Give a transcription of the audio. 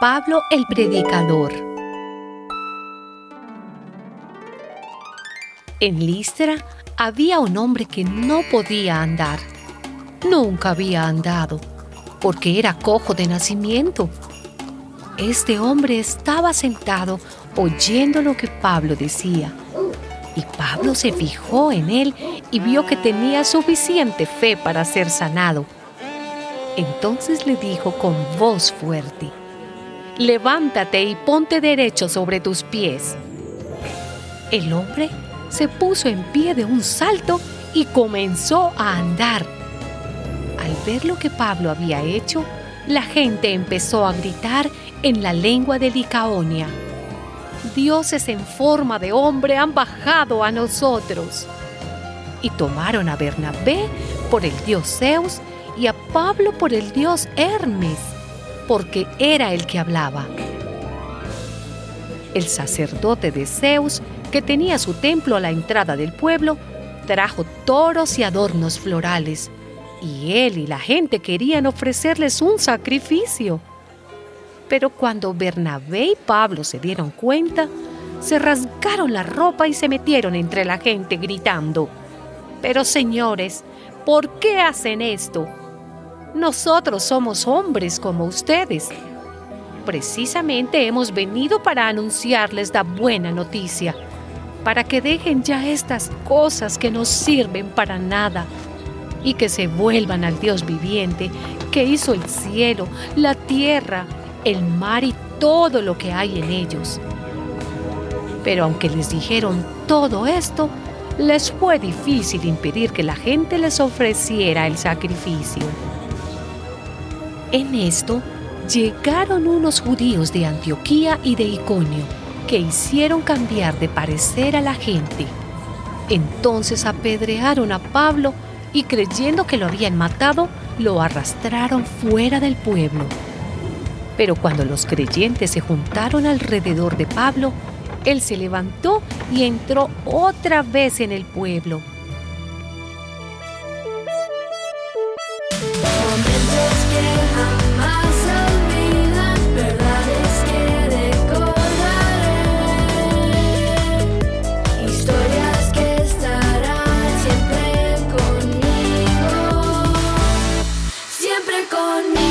Pablo el Predicador. En Listra había un hombre que no podía andar. Nunca había andado, porque era cojo de nacimiento. Este hombre estaba sentado oyendo lo que Pablo decía. Y Pablo se fijó en él y vio que tenía suficiente fe para ser sanado. Entonces le dijo con voz fuerte, levántate y ponte derecho sobre tus pies. El hombre se puso en pie de un salto y comenzó a andar. Al ver lo que Pablo había hecho, la gente empezó a gritar en la lengua de Licaonia. Dioses en forma de hombre han bajado a nosotros. Y tomaron a Bernabé por el dios Zeus y a Pablo por el dios Hermes porque era el que hablaba. El sacerdote de Zeus, que tenía su templo a la entrada del pueblo, trajo toros y adornos florales, y él y la gente querían ofrecerles un sacrificio. Pero cuando Bernabé y Pablo se dieron cuenta, se rasgaron la ropa y se metieron entre la gente gritando, Pero señores, ¿por qué hacen esto? Nosotros somos hombres como ustedes. Precisamente hemos venido para anunciarles la buena noticia, para que dejen ya estas cosas que no sirven para nada y que se vuelvan al Dios viviente que hizo el cielo, la tierra, el mar y todo lo que hay en ellos. Pero aunque les dijeron todo esto, les fue difícil impedir que la gente les ofreciera el sacrificio. En esto llegaron unos judíos de Antioquía y de Iconio, que hicieron cambiar de parecer a la gente. Entonces apedrearon a Pablo y creyendo que lo habían matado, lo arrastraron fuera del pueblo. Pero cuando los creyentes se juntaron alrededor de Pablo, él se levantó y entró otra vez en el pueblo on me.